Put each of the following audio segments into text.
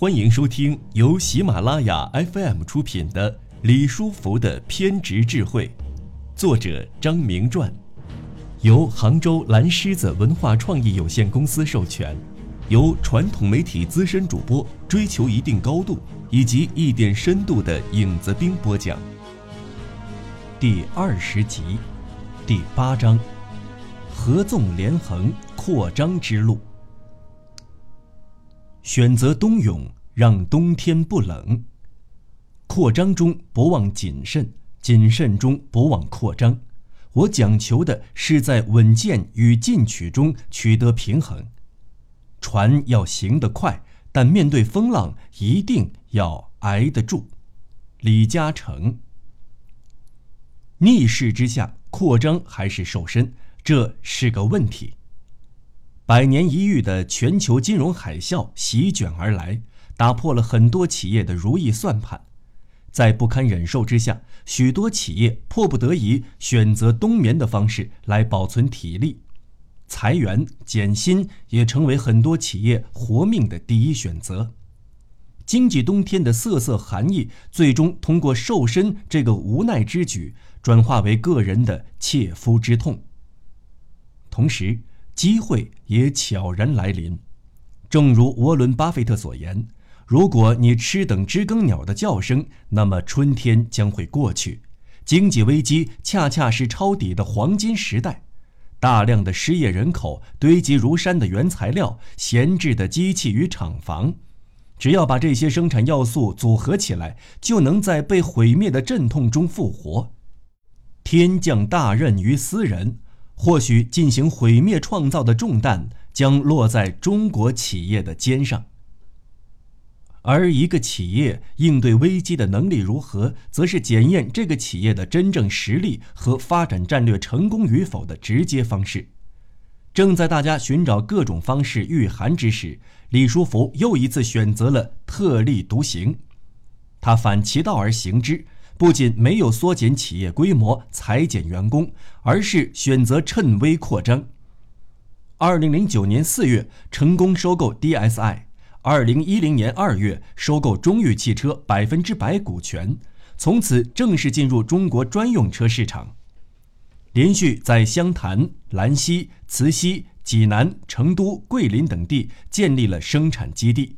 欢迎收听由喜马拉雅 FM 出品的《李书福的偏执智慧》，作者张明传，由杭州蓝狮子文化创意有限公司授权，由传统媒体资深主播追求一定高度以及一点深度的影子兵播讲。第二十集，第八章：合纵连横扩张之路。选择冬泳，让冬天不冷。扩张中不忘谨慎，谨慎中不忘扩张。我讲求的是在稳健与进取中取得平衡。船要行得快，但面对风浪一定要挨得住。李嘉诚。逆势之下，扩张还是瘦身，这是个问题。百年一遇的全球金融海啸席卷而来，打破了很多企业的如意算盘。在不堪忍受之下，许多企业迫不得已选择冬眠的方式来保存体力。裁员减薪也成为很多企业活命的第一选择。经济冬天的瑟瑟寒意，最终通过瘦身这个无奈之举，转化为个人的切肤之痛。同时，机会也悄然来临，正如沃伦·巴菲特所言：“如果你吃等知更鸟的叫声，那么春天将会过去。经济危机恰恰是抄底的黄金时代，大量的失业人口、堆积如山的原材料、闲置的机器与厂房，只要把这些生产要素组合起来，就能在被毁灭的阵痛中复活。天降大任于斯人。”或许进行毁灭创造的重担将落在中国企业的肩上，而一个企业应对危机的能力如何，则是检验这个企业的真正实力和发展战略成功与否的直接方式。正在大家寻找各种方式御寒之时，李书福又一次选择了特立独行，他反其道而行之。不仅没有缩减企业规模、裁减员工，而是选择趁微扩张。二零零九年四月成功收购 DSI，二零一零年二月收购中裕汽车百分之百股权，从此正式进入中国专用车市场。连续在湘潭、兰溪、慈溪、济南、成都、桂林等地建立了生产基地。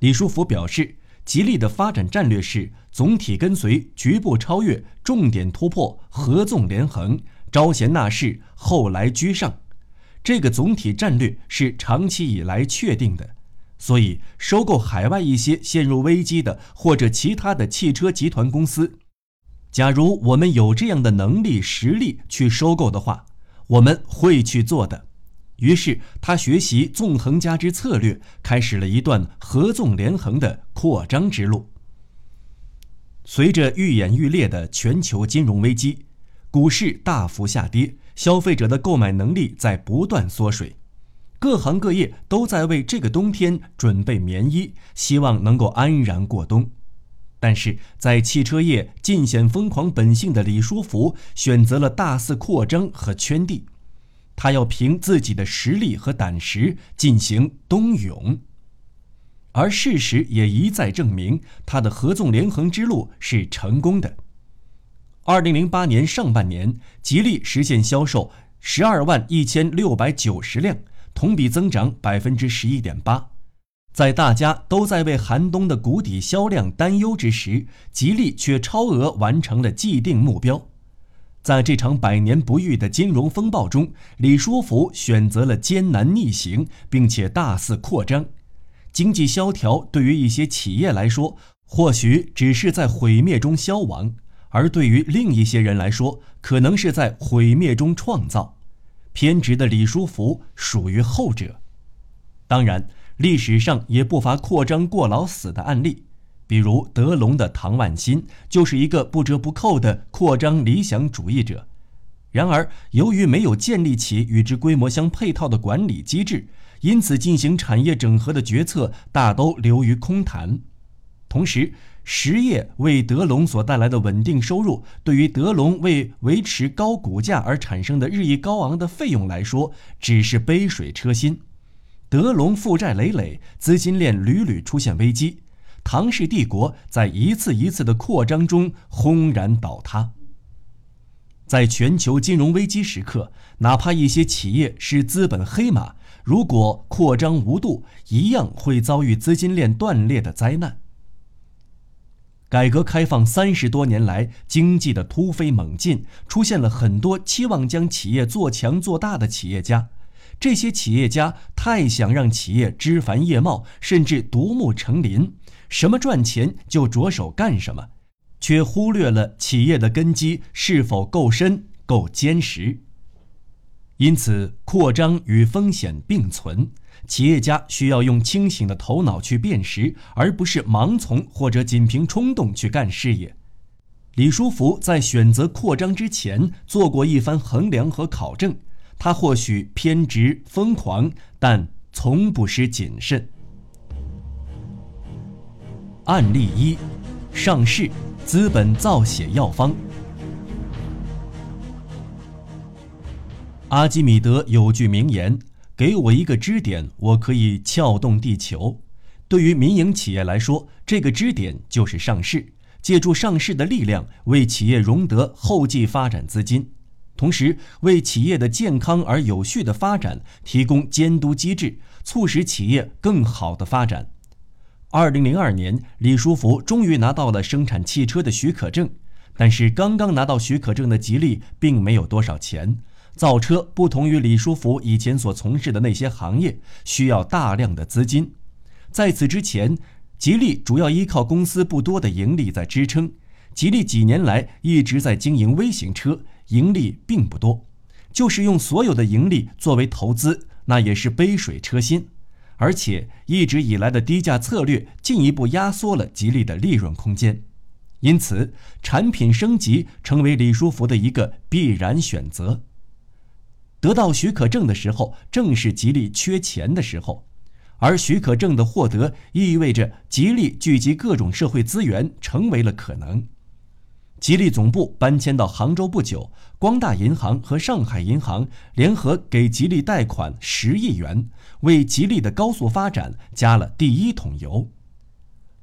李书福表示。吉利的发展战略是总体跟随、局部超越、重点突破、合纵连横、招贤纳士、后来居上。这个总体战略是长期以来确定的，所以收购海外一些陷入危机的或者其他的汽车集团公司，假如我们有这样的能力实力去收购的话，我们会去做的。于是，他学习纵横家之策略，开始了一段合纵连横的扩张之路。随着愈演愈烈的全球金融危机，股市大幅下跌，消费者的购买能力在不断缩水，各行各业都在为这个冬天准备棉衣，希望能够安然过冬。但是在汽车业尽显疯狂本性的李书福，选择了大肆扩张和圈地。他要凭自己的实力和胆识进行冬泳，而事实也一再证明他的合纵连横之路是成功的。二零零八年上半年，吉利实现销售十二万一千六百九十辆，同比增长百分之十一点八。在大家都在为寒冬的谷底销量担忧之时，吉利却超额完成了既定目标。在这场百年不遇的金融风暴中，李书福选择了艰难逆行，并且大肆扩张。经济萧条对于一些企业来说，或许只是在毁灭中消亡；而对于另一些人来说，可能是在毁灭中创造。偏执的李书福属于后者。当然，历史上也不乏扩张过劳死的案例。比如德隆的唐万新就是一个不折不扣的扩张理想主义者，然而由于没有建立起与之规模相配套的管理机制，因此进行产业整合的决策大都流于空谈。同时，实业为德隆所带来的稳定收入，对于德隆为维持高股价而产生的日益高昂的费用来说，只是杯水车薪。德隆负债累累，资金链屡屡出现危机，唐氏帝国在一次一次的扩张中轰然倒塌。在全球金融危机时刻，哪怕一些企业是资本黑马，如果扩张无度，一样会遭遇资金链断裂的灾难。改革开放三十多年来，经济的突飞猛进，出现了很多期望将企业做强做大的企业家。这些企业家太想让企业枝繁叶茂，甚至独木成林，什么赚钱就着手干什么。却忽略了企业的根基是否够深、够坚实。因此，扩张与风险并存，企业家需要用清醒的头脑去辨识，而不是盲从或者仅凭冲动去干事业。李书福在选择扩张之前做过一番衡量和考证，他或许偏执疯狂，但从不失谨慎。案例一：上市。资本造血药方。阿基米德有句名言：“给我一个支点，我可以撬动地球。”对于民营企业来说，这个支点就是上市，借助上市的力量，为企业融得后继发展资金，同时为企业的健康而有序的发展提供监督机制，促使企业更好的发展。二零零二年，李书福终于拿到了生产汽车的许可证，但是刚刚拿到许可证的吉利并没有多少钱。造车不同于李书福以前所从事的那些行业，需要大量的资金。在此之前，吉利主要依靠公司不多的盈利在支撑。吉利几年来一直在经营微型车，盈利并不多，就是用所有的盈利作为投资，那也是杯水车薪。而且一直以来的低价策略进一步压缩了吉利的利润空间，因此产品升级成为李书福的一个必然选择。得到许可证的时候，正是吉利缺钱的时候，而许可证的获得意味着吉利聚集各种社会资源成为了可能。吉利总部搬迁到杭州不久，光大银行和上海银行联合给吉利贷款十亿元，为吉利的高速发展加了第一桶油。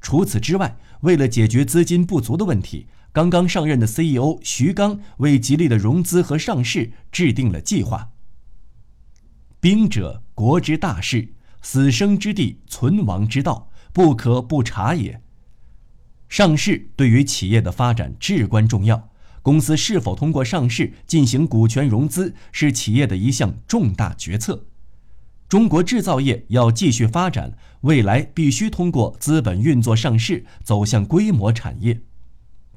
除此之外，为了解决资金不足的问题，刚刚上任的 CEO 徐刚为吉利的融资和上市制定了计划。兵者，国之大事，死生之地，存亡之道，不可不察也。上市对于企业的发展至关重要，公司是否通过上市进行股权融资是企业的一项重大决策。中国制造业要继续发展，未来必须通过资本运作上市走向规模产业。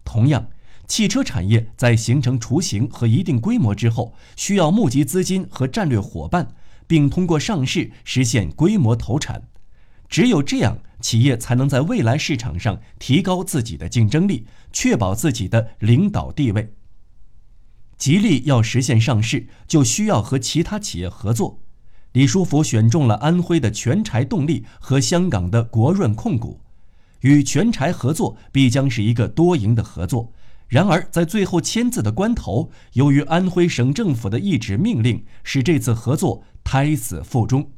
同样，汽车产业在形成雏形和一定规模之后，需要募集资金和战略伙伴，并通过上市实现规模投产。只有这样。企业才能在未来市场上提高自己的竞争力，确保自己的领导地位。吉利要实现上市，就需要和其他企业合作。李书福选中了安徽的全柴动力和香港的国润控股，与全柴合作必将是一个多赢的合作。然而，在最后签字的关头，由于安徽省政府的一纸命令，使这次合作胎死腹中。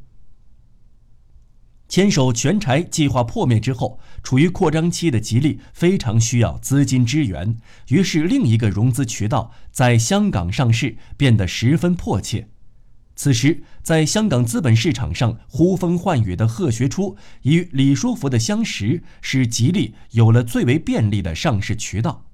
牵手全柴计划破灭之后，处于扩张期的吉利非常需要资金支援，于是另一个融资渠道在香港上市变得十分迫切。此时，在香港资本市场上呼风唤雨的贺学初与李书福的相识，使吉利有了最为便利的上市渠道。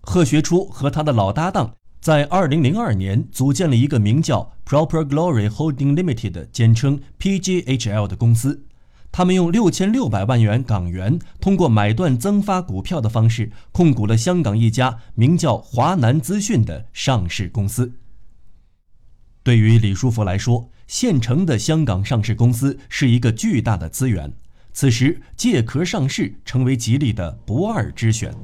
贺学初和他的老搭档。在二零零二年，组建了一个名叫 Proper Glory Holding Limited（ 简称 PGHL） 的公司。他们用六千六百万元港元，通过买断增发股票的方式，控股了香港一家名叫华南资讯的上市公司。对于李书福来说，现成的香港上市公司是一个巨大的资源。此时，借壳上市成为吉利的不二之选。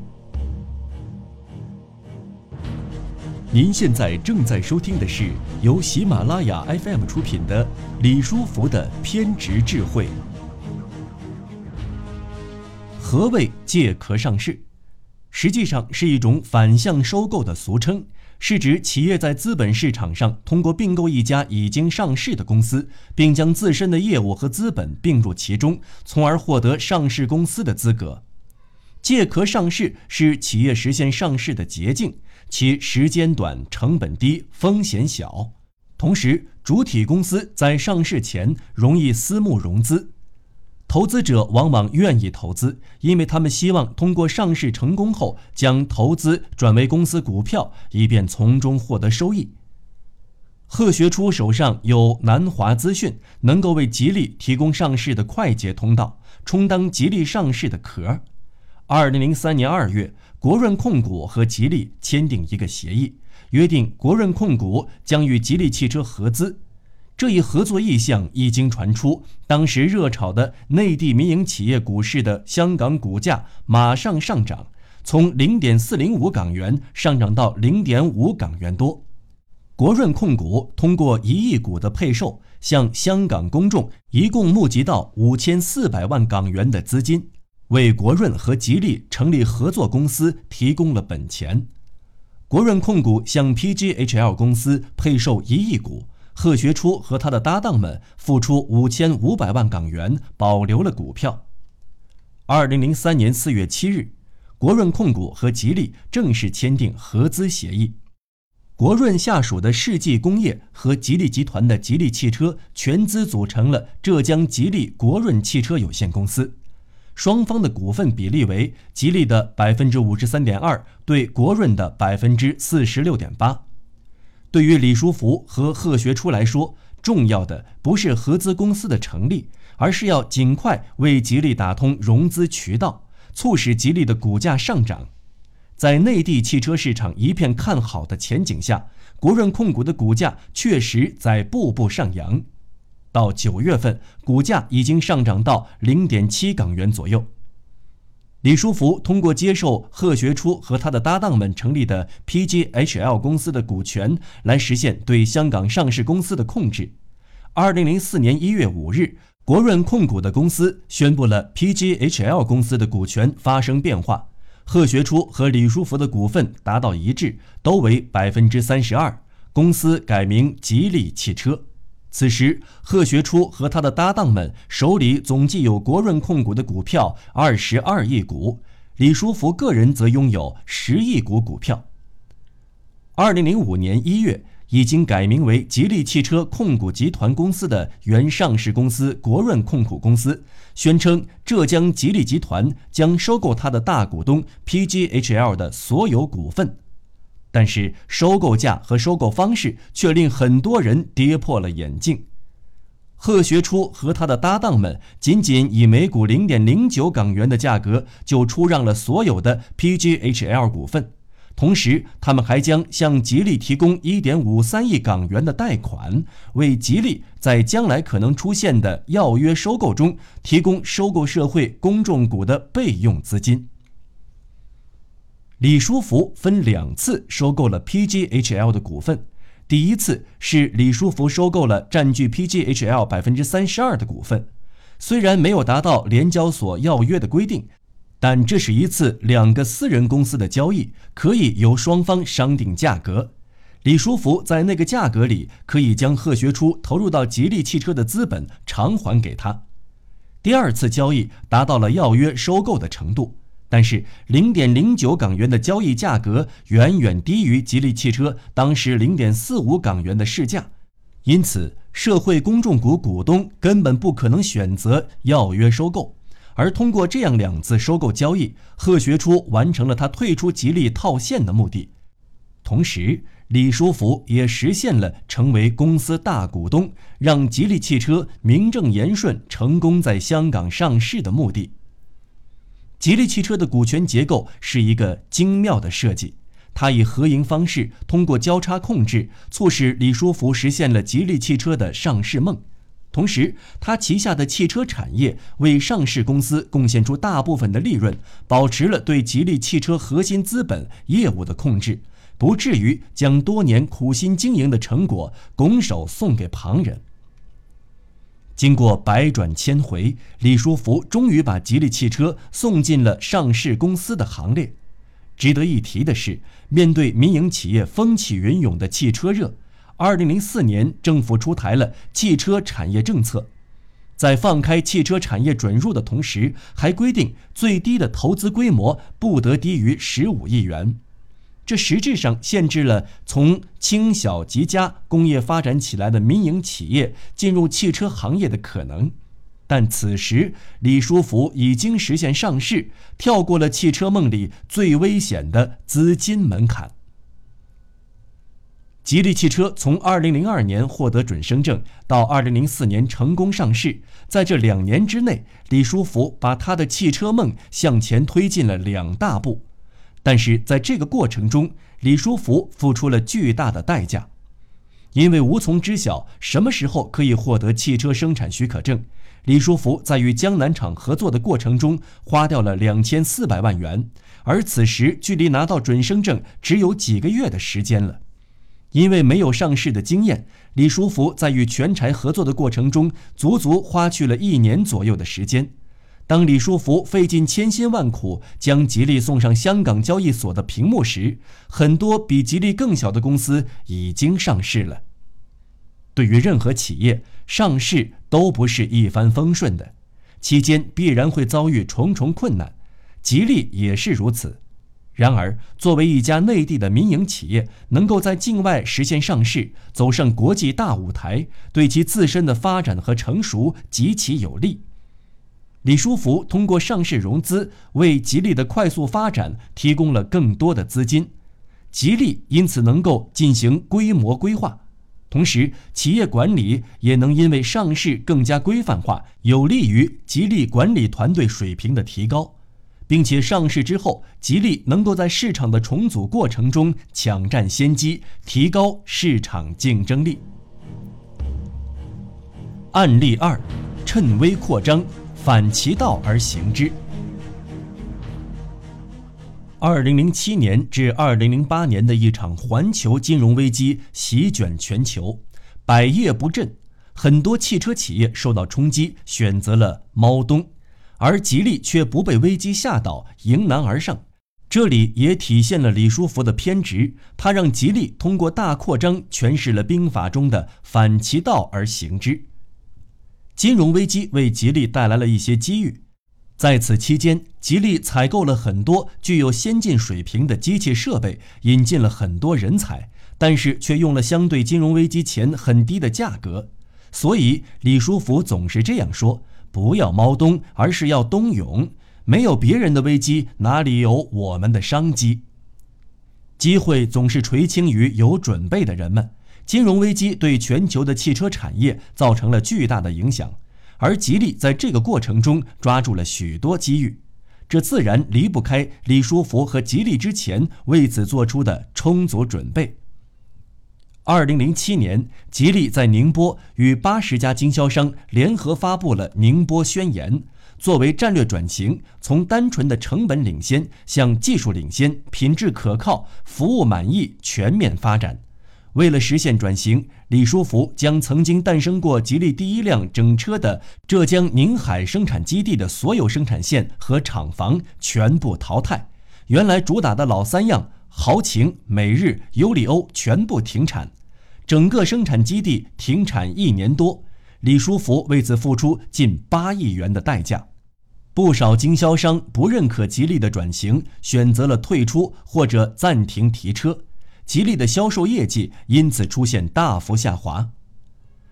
您现在正在收听的是由喜马拉雅 FM 出品的《李书福的偏执智慧》。何谓借壳上市？实际上是一种反向收购的俗称，是指企业在资本市场上通过并购一家已经上市的公司，并将自身的业务和资本并入其中，从而获得上市公司的资格。借壳上市是企业实现上市的捷径，其时间短、成本低、风险小，同时主体公司在上市前容易私募融资。投资者往往愿意投资，因为他们希望通过上市成功后将投资转为公司股票，以便从中获得收益。贺学初手上有南华资讯，能够为吉利提供上市的快捷通道，充当吉利上市的壳。二零零三年二月，国润控股和吉利签订一个协议，约定国润控股将与吉利汽车合资。这一合作意向一经传出，当时热炒的内地民营企业股市的香港股价马上上涨，从零点四零五港元上涨到零点五港元多。国润控股通过一亿股的配售，向香港公众一共募集到五千四百万港元的资金，为国润和吉利成立合作公司提供了本钱。国润控股向 PGHL 公司配售一亿股。贺学初和他的搭档们付出五千五百万港元，保留了股票。二零零三年四月七日，国润控股和吉利正式签订合资协议。国润下属的世纪工业和吉利集团的吉利汽车全资组成了浙江吉利国润汽车有限公司，双方的股份比例为吉利的百分之五十三点二对国润的百分之四十六点八。对于李书福和贺学初来说，重要的不是合资公司的成立，而是要尽快为吉利打通融资渠道，促使吉利的股价上涨。在内地汽车市场一片看好的前景下，国润控股的股价确实在步步上扬。到九月份，股价已经上涨到零点七港元左右。李书福通过接受贺学初和他的搭档们成立的 PGHL 公司的股权，来实现对香港上市公司的控制。二零零四年一月五日，国润控股的公司宣布了 PGHL 公司的股权发生变化，贺学初和李书福的股份达到一致，都为百分之三十二，公司改名吉利汽车。此时，贺学初和他的搭档们手里总计有国润控股的股票二十二亿股，李书福个人则拥有十亿股股票。二零零五年一月，已经改名为吉利汽车控股集团公司的原上市公司国润控股公司，宣称浙江吉利集团将收购他的大股东 PGHL 的所有股份。但是收购价和收购方式却令很多人跌破了眼镜。贺学初和他的搭档们仅仅以每股零点零九港元的价格就出让了所有的 PGHL 股份，同时他们还将向吉利提供一点五三亿港元的贷款，为吉利在将来可能出现的要约收购中提供收购社会公众股的备用资金。李书福分两次收购了 PGHL 的股份，第一次是李书福收购了占据 PGHL 百分之三十二的股份，虽然没有达到联交所要约的规定，但这是一次两个私人公司的交易，可以由双方商定价格。李书福在那个价格里可以将贺学初投入到吉利汽车的资本偿还给他。第二次交易达到了要约收购的程度。但是，零点零九港元的交易价格远远低于吉利汽车当时零点四五港元的市价，因此社会公众股股东根本不可能选择要约收购。而通过这样两次收购交易，贺学初完成了他退出吉利套现的目的，同时李书福也实现了成为公司大股东，让吉利汽车名正言顺成功在香港上市的目的。吉利汽车的股权结构是一个精妙的设计，它以合营方式，通过交叉控制，促使李书福实现了吉利汽车的上市梦。同时，他旗下的汽车产业为上市公司贡献出大部分的利润，保持了对吉利汽车核心资本业务的控制，不至于将多年苦心经营的成果拱手送给旁人。经过百转千回，李书福终于把吉利汽车送进了上市公司的行列。值得一提的是，面对民营企业风起云涌的汽车热，二零零四年政府出台了汽车产业政策，在放开汽车产业准入的同时，还规定最低的投资规模不得低于十五亿元。这实质上限制了从轻小及佳工业发展起来的民营企业进入汽车行业的可能。但此时，李书福已经实现上市，跳过了汽车梦里最危险的资金门槛。吉利汽车从2002年获得准生证到2004年成功上市，在这两年之内，李书福把他的汽车梦向前推进了两大步。但是在这个过程中，李书福付出了巨大的代价，因为无从知晓什么时候可以获得汽车生产许可证。李书福在与江南厂合作的过程中花掉了两千四百万元，而此时距离拿到准生证只有几个月的时间了。因为没有上市的经验，李书福在与全柴合作的过程中足足花去了一年左右的时间。当李书福费尽千辛万苦将吉利送上香港交易所的屏幕时，很多比吉利更小的公司已经上市了。对于任何企业上市都不是一帆风顺的，期间必然会遭遇重重困难，吉利也是如此。然而，作为一家内地的民营企业，能够在境外实现上市，走上国际大舞台，对其自身的发展和成熟极其有利。李书福通过上市融资，为吉利的快速发展提供了更多的资金，吉利因此能够进行规模规划。同时，企业管理也能因为上市更加规范化，有利于吉利管理团队水平的提高，并且上市之后，吉利能够在市场的重组过程中抢占先机，提高市场竞争力。案例二：趁微扩张，反其道而行之。二零零七年至二零零八年的一场环球金融危机席卷全球，百业不振，很多汽车企业受到冲击，选择了猫冬，而吉利却不被危机吓倒，迎难而上。这里也体现了李书福的偏执，他让吉利通过大扩张诠释了兵法中的反其道而行之。金融危机为吉利带来了一些机遇。在此期间，吉利采购了很多具有先进水平的机器设备，引进了很多人才，但是却用了相对金融危机前很低的价格。所以李书福总是这样说：“不要猫冬，而是要冬泳。没有别人的危机，哪里有我们的商机？机会总是垂青于有准备的人们。金融危机对全球的汽车产业造成了巨大的影响。”而吉利在这个过程中抓住了许多机遇，这自然离不开李书福和吉利之前为此做出的充足准备。二零零七年，吉利在宁波与八十家经销商联合发布了《宁波宣言》，作为战略转型，从单纯的成本领先向技术领先、品质可靠、服务满意全面发展。为了实现转型，李书福将曾经诞生过吉利第一辆整车的浙江宁海生产基地的所有生产线和厂房全部淘汰，原来主打的老三样豪情、美日、尤里欧全部停产，整个生产基地停产一年多，李书福为此付出近八亿元的代价，不少经销商不认可吉利的转型，选择了退出或者暂停提车。吉利的销售业绩因此出现大幅下滑，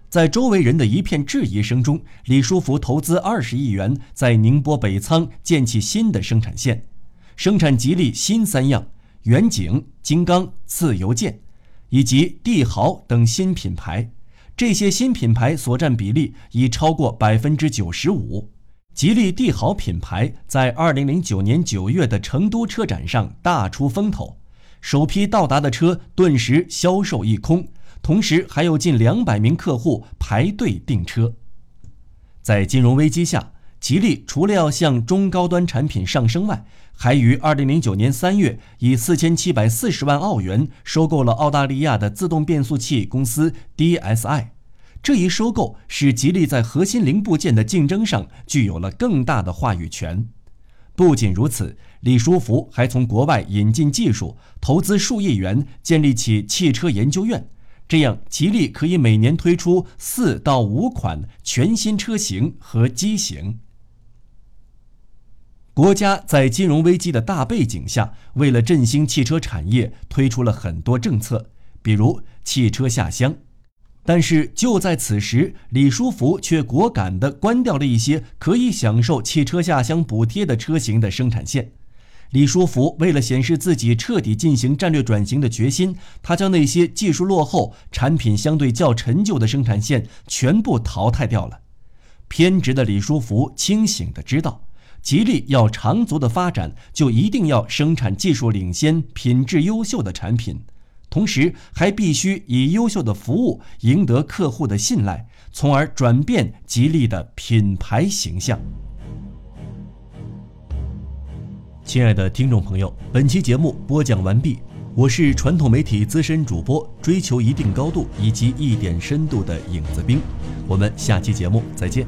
在周围人的一片质疑声中，李书福投资二十亿元在宁波北仓建起新的生产线，生产吉利新三样远景、金刚、自由舰，以及帝豪等新品牌。这些新品牌所占比例已超过百分之九十五。吉利帝豪品牌在二零零九年九月的成都车展上大出风头。首批到达的车顿时销售一空，同时还有近两百名客户排队订车。在金融危机下，吉利除了要向中高端产品上升外，还于二零零九年三月以四千七百四十万澳元收购了澳大利亚的自动变速器公司 DSI。这一收购使吉利在核心零部件的竞争上具有了更大的话语权。不仅如此，李书福还从国外引进技术，投资数亿元建立起汽车研究院，这样吉利可以每年推出四到五款全新车型和机型。国家在金融危机的大背景下，为了振兴汽车产业，推出了很多政策，比如汽车下乡。但是就在此时，李书福却果敢地关掉了一些可以享受汽车下乡补贴的车型的生产线。李书福为了显示自己彻底进行战略转型的决心，他将那些技术落后、产品相对较陈旧的生产线全部淘汰掉了。偏执的李书福清醒地知道，吉利要长足的发展，就一定要生产技术领先、品质优秀的产品。同时，还必须以优秀的服务赢得客户的信赖，从而转变吉利的品牌形象。亲爱的听众朋友，本期节目播讲完毕，我是传统媒体资深主播，追求一定高度以及一点深度的影子兵，我们下期节目再见。